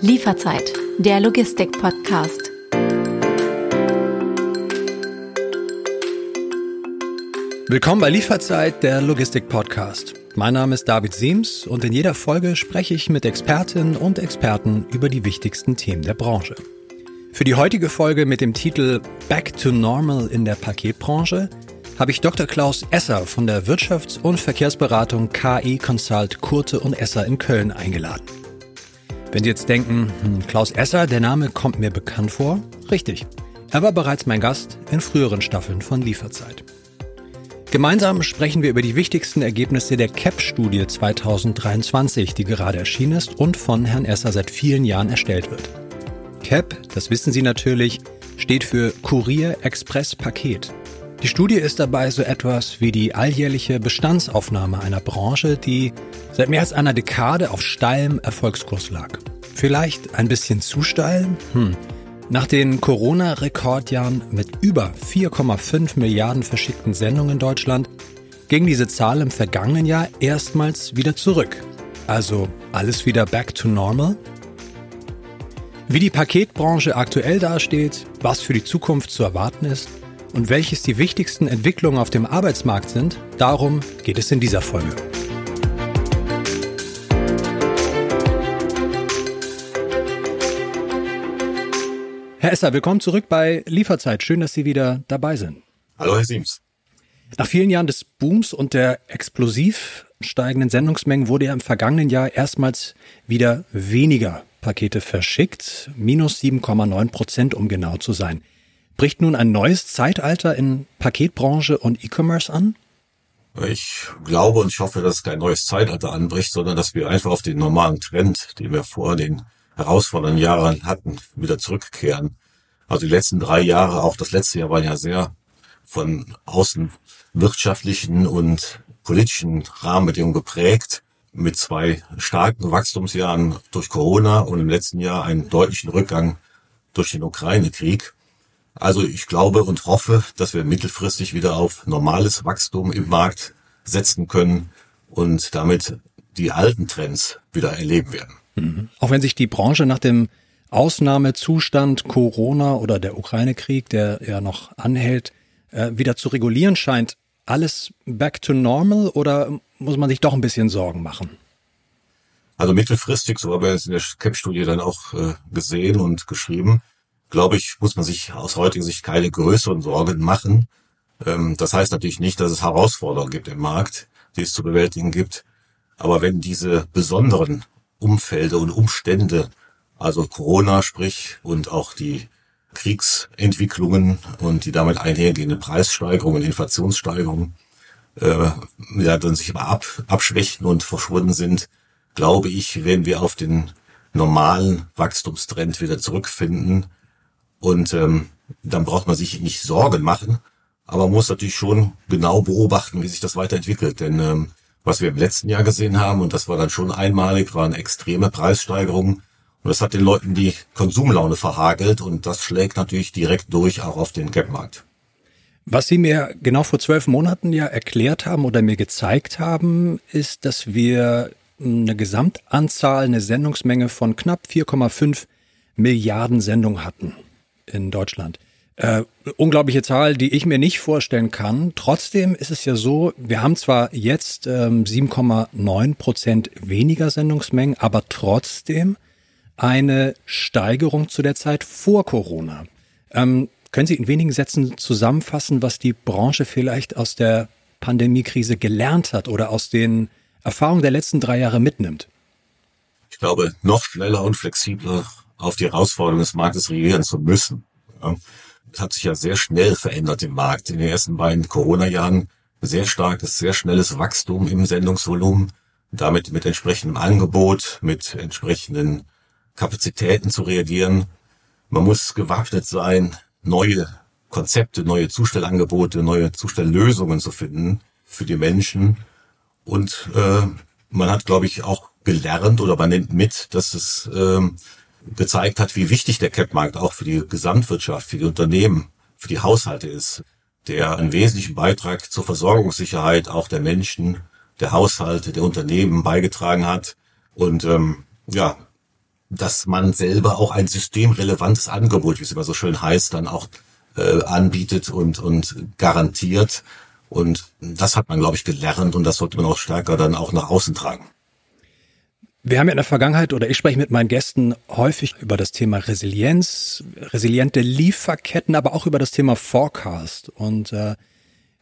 Lieferzeit, der Logistik-Podcast. Willkommen bei Lieferzeit, der Logistik-Podcast. Mein Name ist David Siems und in jeder Folge spreche ich mit Expertinnen und Experten über die wichtigsten Themen der Branche. Für die heutige Folge mit dem Titel Back to Normal in der Paketbranche habe ich Dr. Klaus Esser von der Wirtschafts- und Verkehrsberatung KI Consult Kurte und Esser in Köln eingeladen. Wenn Sie jetzt denken, hm, Klaus Esser, der Name kommt mir bekannt vor, richtig. Er war bereits mein Gast in früheren Staffeln von Lieferzeit. Gemeinsam sprechen wir über die wichtigsten Ergebnisse der CAP-Studie 2023, die gerade erschienen ist und von Herrn Esser seit vielen Jahren erstellt wird. CAP, das wissen Sie natürlich, steht für Kurier Express Paket. Die Studie ist dabei so etwas wie die alljährliche Bestandsaufnahme einer Branche, die seit mehr als einer Dekade auf steilem Erfolgskurs lag. Vielleicht ein bisschen zu steil? Hm. Nach den Corona-Rekordjahren mit über 4,5 Milliarden verschickten Sendungen in Deutschland ging diese Zahl im vergangenen Jahr erstmals wieder zurück. Also alles wieder back to normal? Wie die Paketbranche aktuell dasteht, was für die Zukunft zu erwarten ist und welches die wichtigsten Entwicklungen auf dem Arbeitsmarkt sind, darum geht es in dieser Folge. Herr Esser, willkommen zurück bei Lieferzeit. Schön, dass Sie wieder dabei sind. Hallo, Herr Siems. Nach vielen Jahren des Booms und der explosiv steigenden Sendungsmengen wurde ja im vergangenen Jahr erstmals wieder weniger Pakete verschickt. Minus 7,9 Prozent, um genau zu sein. Bricht nun ein neues Zeitalter in Paketbranche und E-Commerce an? Ich glaube und ich hoffe, dass kein neues Zeitalter anbricht, sondern dass wir einfach auf den normalen Trend, den wir vor den herausfordernden Jahren hatten, wieder zurückkehren. Also die letzten drei Jahre, auch das letzte Jahr waren ja sehr von außen wirtschaftlichen und politischen Rahmenbedingungen geprägt, mit zwei starken Wachstumsjahren durch Corona und im letzten Jahr einen deutlichen Rückgang durch den Ukraine-Krieg. Also ich glaube und hoffe, dass wir mittelfristig wieder auf normales Wachstum im Markt setzen können und damit die alten Trends wieder erleben werden. Mhm. Auch wenn sich die Branche nach dem Ausnahmezustand Corona oder der Ukraine-Krieg, der ja noch anhält, äh, wieder zu regulieren scheint, alles back to normal oder muss man sich doch ein bisschen Sorgen machen? Also mittelfristig, so haben wir es in der CAP-Studie dann auch äh, gesehen und geschrieben, glaube ich, muss man sich aus heutiger Sicht keine größeren Sorgen machen. Ähm, das heißt natürlich nicht, dass es Herausforderungen gibt im Markt, die es zu bewältigen gibt. Aber wenn diese besonderen Umfelder und Umstände, also Corona sprich und auch die Kriegsentwicklungen und die damit einhergehende Preissteigerungen, Inflationssteigerungen, äh, ja, dann sich aber ab, abschwächen und verschwunden sind, glaube ich, werden wir auf den normalen Wachstumstrend wieder zurückfinden. Und ähm, dann braucht man sich nicht Sorgen machen, aber man muss natürlich schon genau beobachten, wie sich das weiterentwickelt. Denn ähm, was wir im letzten Jahr gesehen haben, und das war dann schon einmalig, waren extreme Preissteigerungen. Und das hat den Leuten die Konsumlaune verhagelt und das schlägt natürlich direkt durch auch auf den Gap-Markt. Was Sie mir genau vor zwölf Monaten ja erklärt haben oder mir gezeigt haben, ist, dass wir eine Gesamtanzahl, eine Sendungsmenge von knapp 4,5 Milliarden Sendungen hatten in Deutschland. Äh, unglaubliche Zahl, die ich mir nicht vorstellen kann. Trotzdem ist es ja so, wir haben zwar jetzt ähm, 7,9 Prozent weniger Sendungsmengen, aber trotzdem eine Steigerung zu der Zeit vor Corona. Ähm, können Sie in wenigen Sätzen zusammenfassen, was die Branche vielleicht aus der Pandemiekrise gelernt hat oder aus den Erfahrungen der letzten drei Jahre mitnimmt? Ich glaube, noch schneller und flexibler auf die Herausforderungen des Marktes reagieren zu müssen. Ja hat sich ja sehr schnell verändert im Markt. In den ersten beiden Corona-Jahren sehr starkes, sehr schnelles Wachstum im Sendungsvolumen, damit mit entsprechendem Angebot, mit entsprechenden Kapazitäten zu reagieren. Man muss gewappnet sein, neue Konzepte, neue Zustellangebote, neue Zustelllösungen zu finden für die Menschen. Und äh, man hat, glaube ich, auch gelernt oder man nennt mit, dass es äh, gezeigt hat, wie wichtig der Cap-Markt auch für die Gesamtwirtschaft, für die Unternehmen, für die Haushalte ist, der einen wesentlichen Beitrag zur Versorgungssicherheit auch der Menschen, der Haushalte, der Unternehmen beigetragen hat, Und ähm, ja, dass man selber auch ein systemrelevantes Angebot, wie es immer so schön heißt, dann auch äh, anbietet und, und garantiert. Und das hat man, glaube ich, gelernt und das sollte man auch stärker dann auch nach außen tragen. Wir haben ja in der Vergangenheit oder ich spreche mit meinen Gästen häufig über das Thema Resilienz, resiliente Lieferketten, aber auch über das Thema Forecast. Und äh,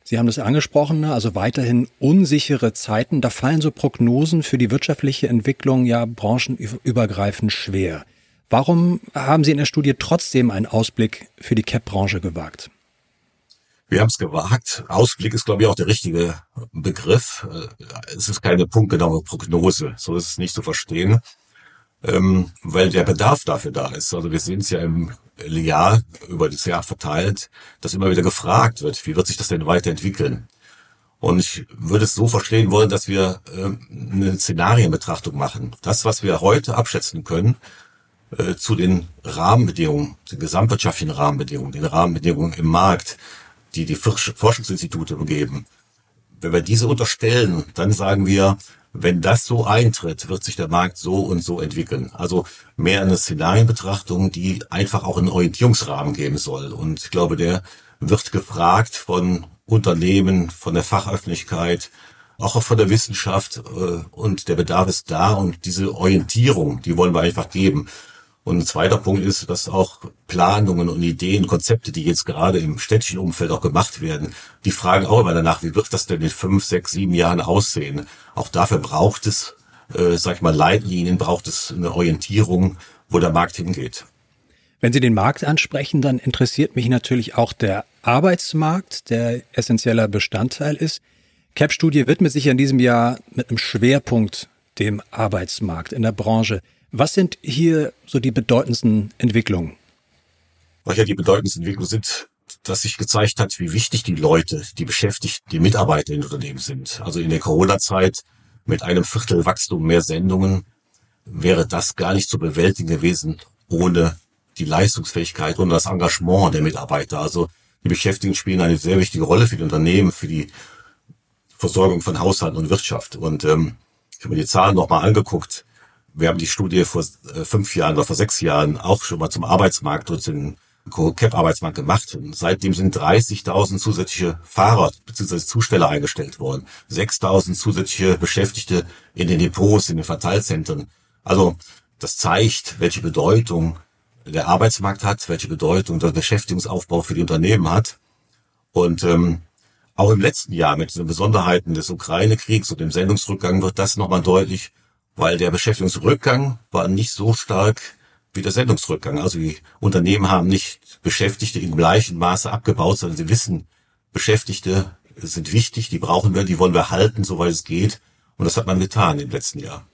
Sie haben das angesprochen, ne? also weiterhin unsichere Zeiten. Da fallen so Prognosen für die wirtschaftliche Entwicklung ja branchenübergreifend schwer. Warum haben Sie in der Studie trotzdem einen Ausblick für die CAP-Branche gewagt? Wir haben es gewagt. Ausblick ist, glaube ich, auch der richtige Begriff. Es ist keine punktgenaue Prognose. So ist es nicht zu verstehen, ähm, weil der Bedarf dafür da ist. Also wir sehen es ja im Jahr, über das Jahr verteilt, dass immer wieder gefragt wird, wie wird sich das denn weiterentwickeln? Und ich würde es so verstehen wollen, dass wir äh, eine Szenarienbetrachtung machen. Das, was wir heute abschätzen können, äh, zu den Rahmenbedingungen, den gesamtwirtschaftlichen Rahmenbedingungen, den Rahmenbedingungen im Markt, die die Forschungsinstitute umgeben. Wenn wir diese unterstellen, dann sagen wir, wenn das so eintritt, wird sich der Markt so und so entwickeln. Also mehr eine Szenarienbetrachtung, die einfach auch einen Orientierungsrahmen geben soll. Und ich glaube, der wird gefragt von Unternehmen, von der Fachöffentlichkeit, auch von der Wissenschaft äh, und der Bedarf ist da und diese Orientierung, die wollen wir einfach geben. Und ein zweiter Punkt ist, dass auch Planungen und Ideen, Konzepte, die jetzt gerade im städtischen Umfeld auch gemacht werden, die fragen auch immer danach, wie wird das denn in fünf, sechs, sieben Jahren aussehen? Auch dafür braucht es, äh, sag ich mal, Leitlinien, braucht es eine Orientierung, wo der Markt hingeht. Wenn Sie den Markt ansprechen, dann interessiert mich natürlich auch der Arbeitsmarkt, der essentieller Bestandteil ist. CAP-Studie widmet sich in diesem Jahr mit einem Schwerpunkt dem Arbeitsmarkt in der Branche. Was sind hier so die bedeutendsten Entwicklungen? Ja, die bedeutendsten Entwicklungen sind, dass sich gezeigt hat, wie wichtig die Leute, die Beschäftigten, die Mitarbeiter in Unternehmen sind. Also in der Corona-Zeit mit einem Viertel Wachstum mehr Sendungen wäre das gar nicht zu bewältigen gewesen ohne die Leistungsfähigkeit und das Engagement der Mitarbeiter. Also die Beschäftigten spielen eine sehr wichtige Rolle für die Unternehmen, für die Versorgung von Haushalt und Wirtschaft. Und ähm, ich habe mir die Zahlen nochmal angeguckt wir haben die Studie vor äh, fünf Jahren oder vor sechs Jahren auch schon mal zum Arbeitsmarkt und zum Co-Cap-Arbeitsmarkt gemacht. Und seitdem sind 30.000 zusätzliche Fahrer bzw. Zusteller eingestellt worden. 6.000 zusätzliche Beschäftigte in den Depots, in den Verteilzentren. Also das zeigt, welche Bedeutung der Arbeitsmarkt hat, welche Bedeutung der Beschäftigungsaufbau für die Unternehmen hat. Und ähm, auch im letzten Jahr mit den Besonderheiten des Ukraine-Kriegs und dem Sendungsrückgang wird das nochmal deutlich, weil der Beschäftigungsrückgang war nicht so stark wie der Sendungsrückgang. Also die Unternehmen haben nicht Beschäftigte im gleichen Maße abgebaut, sondern sie wissen, Beschäftigte sind wichtig, die brauchen wir, die wollen wir halten, soweit es geht. Und das hat man getan im letzten Jahr.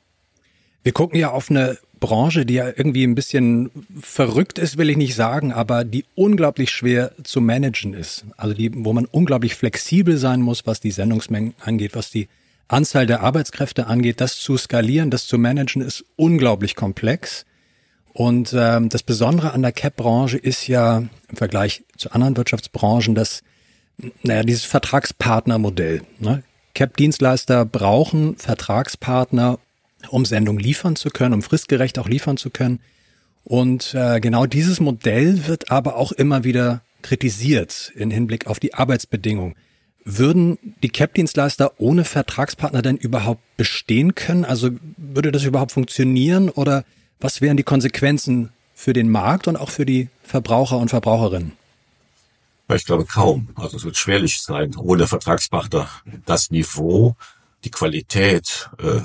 Wir gucken ja auf eine Branche, die ja irgendwie ein bisschen verrückt ist, will ich nicht sagen, aber die unglaublich schwer zu managen ist. Also die, wo man unglaublich flexibel sein muss, was die Sendungsmengen angeht, was die Anzahl der Arbeitskräfte angeht, das zu skalieren, das zu managen, ist unglaublich komplex. Und ähm, das Besondere an der CAP-Branche ist ja im Vergleich zu anderen Wirtschaftsbranchen, dass, naja, dieses Vertragspartnermodell. Ne? CAP-Dienstleister brauchen Vertragspartner, um Sendung liefern zu können, um fristgerecht auch liefern zu können. Und äh, genau dieses Modell wird aber auch immer wieder kritisiert in Hinblick auf die Arbeitsbedingungen. Würden die CAP-Dienstleister ohne Vertragspartner denn überhaupt bestehen können? Also würde das überhaupt funktionieren oder was wären die Konsequenzen für den Markt und auch für die Verbraucher und Verbraucherinnen? Ich glaube kaum. Also es wird schwerlich sein, ohne Vertragspartner das Niveau, die Qualität äh,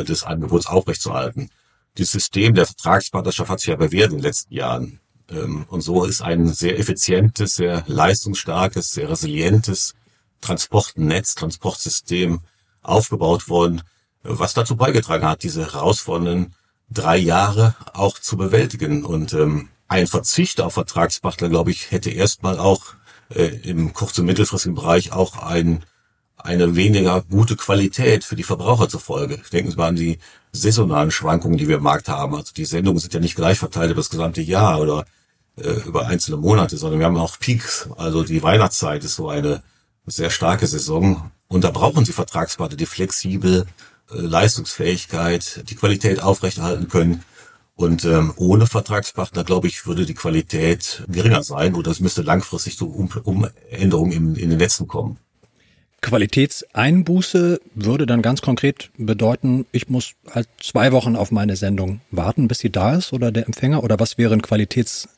äh des Angebots aufrechtzuerhalten. Das System der Vertragspartnerschaft hat sich ja bewährt in den letzten Jahren. Ähm, und so ist ein sehr effizientes, sehr leistungsstarkes, sehr resilientes Transportnetz, Transportsystem aufgebaut worden, was dazu beigetragen hat, diese herausfordernden drei Jahre auch zu bewältigen. Und ähm, ein Verzicht auf Vertragspartner, glaube ich, hätte erstmal auch äh, im kurz- und mittelfristigen Bereich auch ein, eine weniger gute Qualität für die Verbraucher zur Folge. Denken Sie mal an die saisonalen Schwankungen, die wir im Markt haben. Also die Sendungen sind ja nicht gleich verteilt über das gesamte Jahr oder äh, über einzelne Monate, sondern wir haben auch Peaks. Also die Weihnachtszeit ist so eine sehr starke Saison. Und da brauchen sie Vertragspartner, die flexibel äh, Leistungsfähigkeit, die Qualität aufrechterhalten können. Und ähm, ohne Vertragspartner, glaube ich, würde die Qualität geringer sein oder es müsste langfristig zu um Umänderungen in, in den Netzen kommen. Qualitätseinbuße würde dann ganz konkret bedeuten, ich muss halt zwei Wochen auf meine Sendung warten, bis sie da ist oder der Empfänger? Oder was wäre ein Qualitäts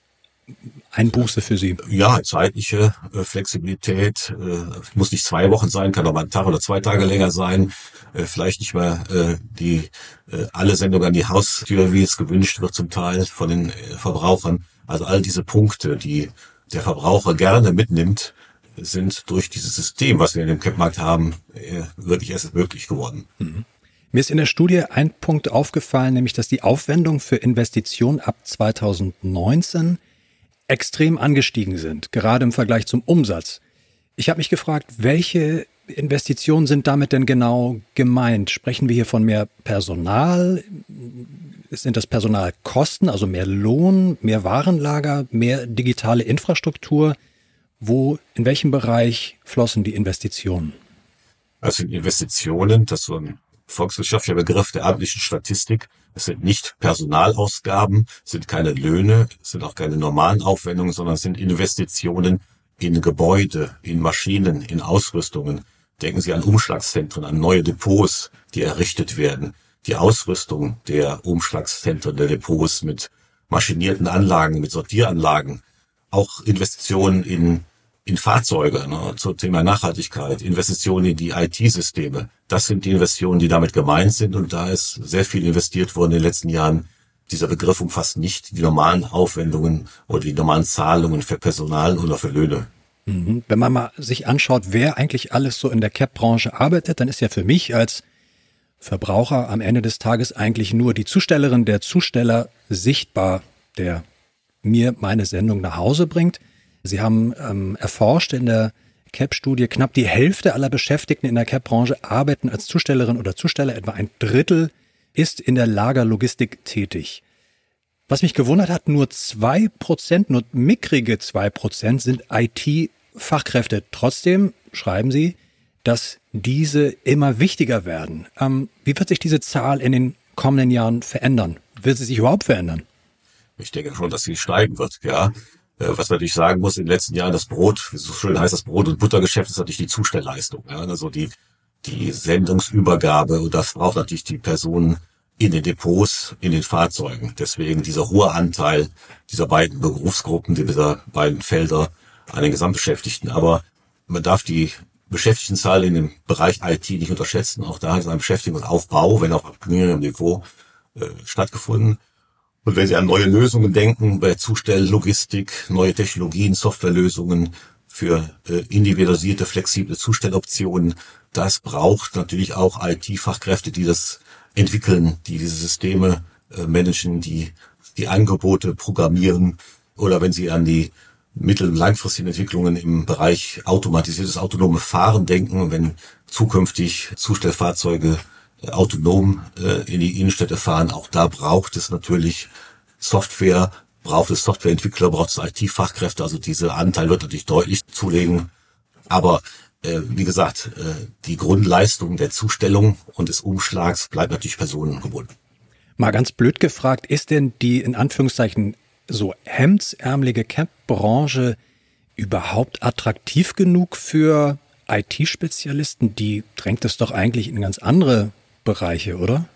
Einbuße für Sie? Ja, zeitliche äh, Flexibilität. Äh, muss nicht zwei Wochen sein, kann auch mal ein Tag oder zwei Tage länger sein. Äh, vielleicht nicht äh, die alle Sendungen an die Haustür, wie es gewünscht wird zum Teil von den Verbrauchern. Also all diese Punkte, die der Verbraucher gerne mitnimmt, sind durch dieses System, was wir in dem Cap-Markt haben, wirklich erst möglich geworden. Mhm. Mir ist in der Studie ein Punkt aufgefallen, nämlich dass die Aufwendung für Investitionen ab 2019 extrem angestiegen sind, gerade im Vergleich zum Umsatz. Ich habe mich gefragt, welche Investitionen sind damit denn genau gemeint? Sprechen wir hier von mehr Personal? Sind das Personalkosten, also mehr Lohn, mehr Warenlager, mehr digitale Infrastruktur? Wo, in welchem Bereich flossen die Investitionen? Also Investitionen, das ist so ein volkswirtschaftlicher Begriff der amtlichen Statistik. Es sind nicht Personalausgaben, sind keine Löhne, sind auch keine normalen Aufwendungen, sondern es sind Investitionen in Gebäude, in Maschinen, in Ausrüstungen. Denken Sie an Umschlagszentren, an neue Depots, die errichtet werden. Die Ausrüstung der Umschlagszentren, der Depots mit maschinierten Anlagen, mit Sortieranlagen. Auch Investitionen in in Fahrzeuge, ne, zum Thema Nachhaltigkeit, Investitionen in die IT-Systeme. Das sind die Investitionen, die damit gemeint sind. Und da ist sehr viel investiert worden in den letzten Jahren. Dieser Begriff umfasst nicht die normalen Aufwendungen oder die normalen Zahlungen für Personal oder für Löhne. Mhm. Wenn man mal sich anschaut, wer eigentlich alles so in der CAP-Branche arbeitet, dann ist ja für mich als Verbraucher am Ende des Tages eigentlich nur die Zustellerin, der Zusteller sichtbar, der mir meine Sendung nach Hause bringt. Sie haben ähm, erforscht in der CAP-Studie, knapp die Hälfte aller Beschäftigten in der CAP-Branche arbeiten als Zustellerin oder Zusteller, etwa ein Drittel ist in der Lagerlogistik tätig. Was mich gewundert hat, nur zwei Prozent, nur mickrige zwei Prozent sind IT-Fachkräfte. Trotzdem schreiben Sie, dass diese immer wichtiger werden. Ähm, wie wird sich diese Zahl in den kommenden Jahren verändern? Wird sie sich überhaupt verändern? Ich denke schon, dass sie steigen wird, ja. Äh, was man natürlich sagen muss, in den letzten Jahren das Brot, so schön heißt, das Brot- und Buttergeschäft ist natürlich die Zustellleistung. Ja? Also die, die Sendungsübergabe und das braucht natürlich die Personen in den Depots, in den Fahrzeugen. Deswegen dieser hohe Anteil dieser beiden Berufsgruppen, dieser beiden Felder an den Gesamtbeschäftigten. Aber man darf die Beschäftigtenzahl in dem Bereich IT nicht unterschätzen. Auch da hat ein Beschäftigungsaufbau, wenn auch auf niedrigem Niveau, äh, stattgefunden. Und wenn Sie an neue Lösungen denken, bei Zustelllogistik, neue Technologien, Softwarelösungen für äh, individualisierte, flexible Zustelloptionen, das braucht natürlich auch IT-Fachkräfte, die das entwickeln, die diese Systeme äh, managen, die die Angebote programmieren. Oder wenn Sie an die mittel- und langfristigen Entwicklungen im Bereich automatisiertes autonome Fahren denken, wenn zukünftig Zustellfahrzeuge autonom äh, in die Innenstädte fahren. Auch da braucht es natürlich Software, braucht es Softwareentwickler, braucht es IT-Fachkräfte. Also dieser Anteil wird natürlich deutlich zulegen. Aber äh, wie gesagt, äh, die Grundleistung der Zustellung und des Umschlags bleibt natürlich personengebunden. Mal ganz blöd gefragt, ist denn die in Anführungszeichen so hemdsärmelige Camp-Branche überhaupt attraktiv genug für IT-Spezialisten? Die drängt es doch eigentlich in ganz andere Bereiche, oder?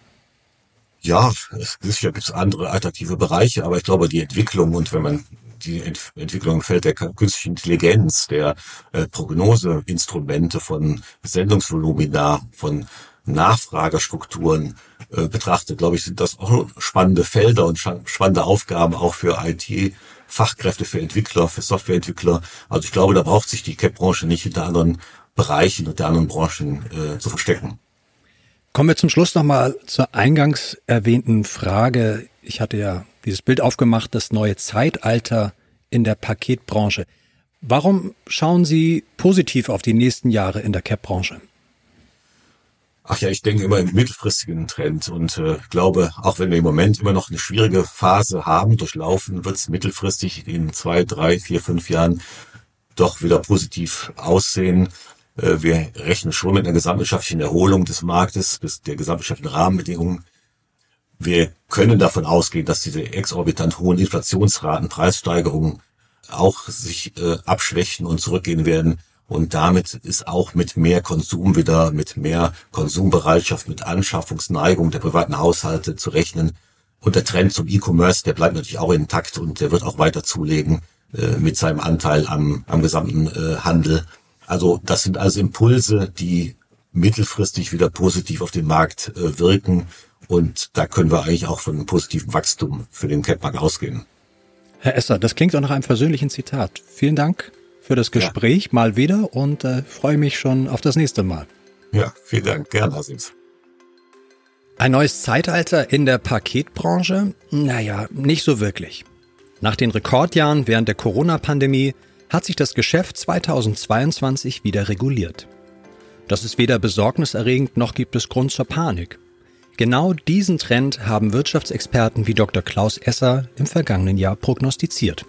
Ja, es, sicher gibt es andere attraktive Bereiche, aber ich glaube, die Entwicklung und wenn man die Ent Entwicklung im Feld der künstlichen Intelligenz, der äh, Prognoseinstrumente von Sendungsvolumina, von Nachfragestrukturen äh, betrachtet, glaube ich, sind das auch spannende Felder und spannende Aufgaben auch für IT-Fachkräfte, für Entwickler, für Softwareentwickler. Also ich glaube, da braucht sich die CAP-Branche nicht hinter anderen Bereichen und anderen Branchen äh, zu verstecken. Kommen wir zum Schluss nochmal zur eingangs erwähnten Frage. Ich hatte ja dieses Bild aufgemacht, das neue Zeitalter in der Paketbranche. Warum schauen Sie positiv auf die nächsten Jahre in der CAP-Branche? Ach ja, ich denke immer im mittelfristigen Trend und äh, glaube, auch wenn wir im Moment immer noch eine schwierige Phase haben, durchlaufen, wird es mittelfristig in zwei, drei, vier, fünf Jahren doch wieder positiv aussehen. Äh, wir rechnen schon mit einer gesamtwirtschaftlichen Erholung des Marktes, des, der gesamtwirtschaftlichen Rahmenbedingungen. Wir können davon ausgehen, dass diese exorbitant hohen Inflationsraten, Preissteigerungen auch sich äh, abschwächen und zurückgehen werden. Und damit ist auch mit mehr Konsum wieder, mit mehr Konsumbereitschaft, mit Anschaffungsneigung der privaten Haushalte zu rechnen. Und der Trend zum E-Commerce, der bleibt natürlich auch intakt und der wird auch weiter zulegen äh, mit seinem Anteil am, am gesamten äh, Handel. Also das sind also Impulse, die mittelfristig wieder positiv auf den Markt äh, wirken. Und da können wir eigentlich auch von einem positiven Wachstum für den Catmarkt ausgehen. Herr Esser, das klingt auch nach einem persönlichen Zitat. Vielen Dank für das Gespräch ja. mal wieder und äh, freue mich schon auf das nächste Mal. Ja, vielen Dank. Gerne, Herr Sims. Ein neues Zeitalter in der Paketbranche? Naja, nicht so wirklich. Nach den Rekordjahren während der Corona-Pandemie hat sich das Geschäft 2022 wieder reguliert. Das ist weder besorgniserregend noch gibt es Grund zur Panik. Genau diesen Trend haben Wirtschaftsexperten wie Dr. Klaus Esser im vergangenen Jahr prognostiziert.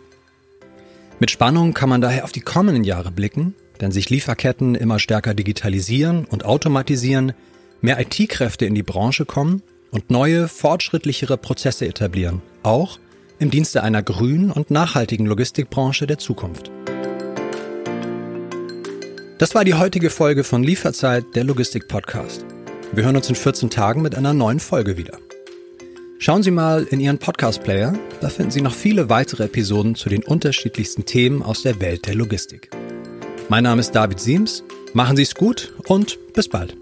Mit Spannung kann man daher auf die kommenden Jahre blicken, denn sich Lieferketten immer stärker digitalisieren und automatisieren, mehr IT-Kräfte in die Branche kommen und neue, fortschrittlichere Prozesse etablieren, auch im Dienste einer grünen und nachhaltigen Logistikbranche der Zukunft. Das war die heutige Folge von Lieferzeit, der Logistik-Podcast. Wir hören uns in 14 Tagen mit einer neuen Folge wieder. Schauen Sie mal in Ihren Podcast-Player, da finden Sie noch viele weitere Episoden zu den unterschiedlichsten Themen aus der Welt der Logistik. Mein Name ist David Siems, machen Sie es gut und bis bald.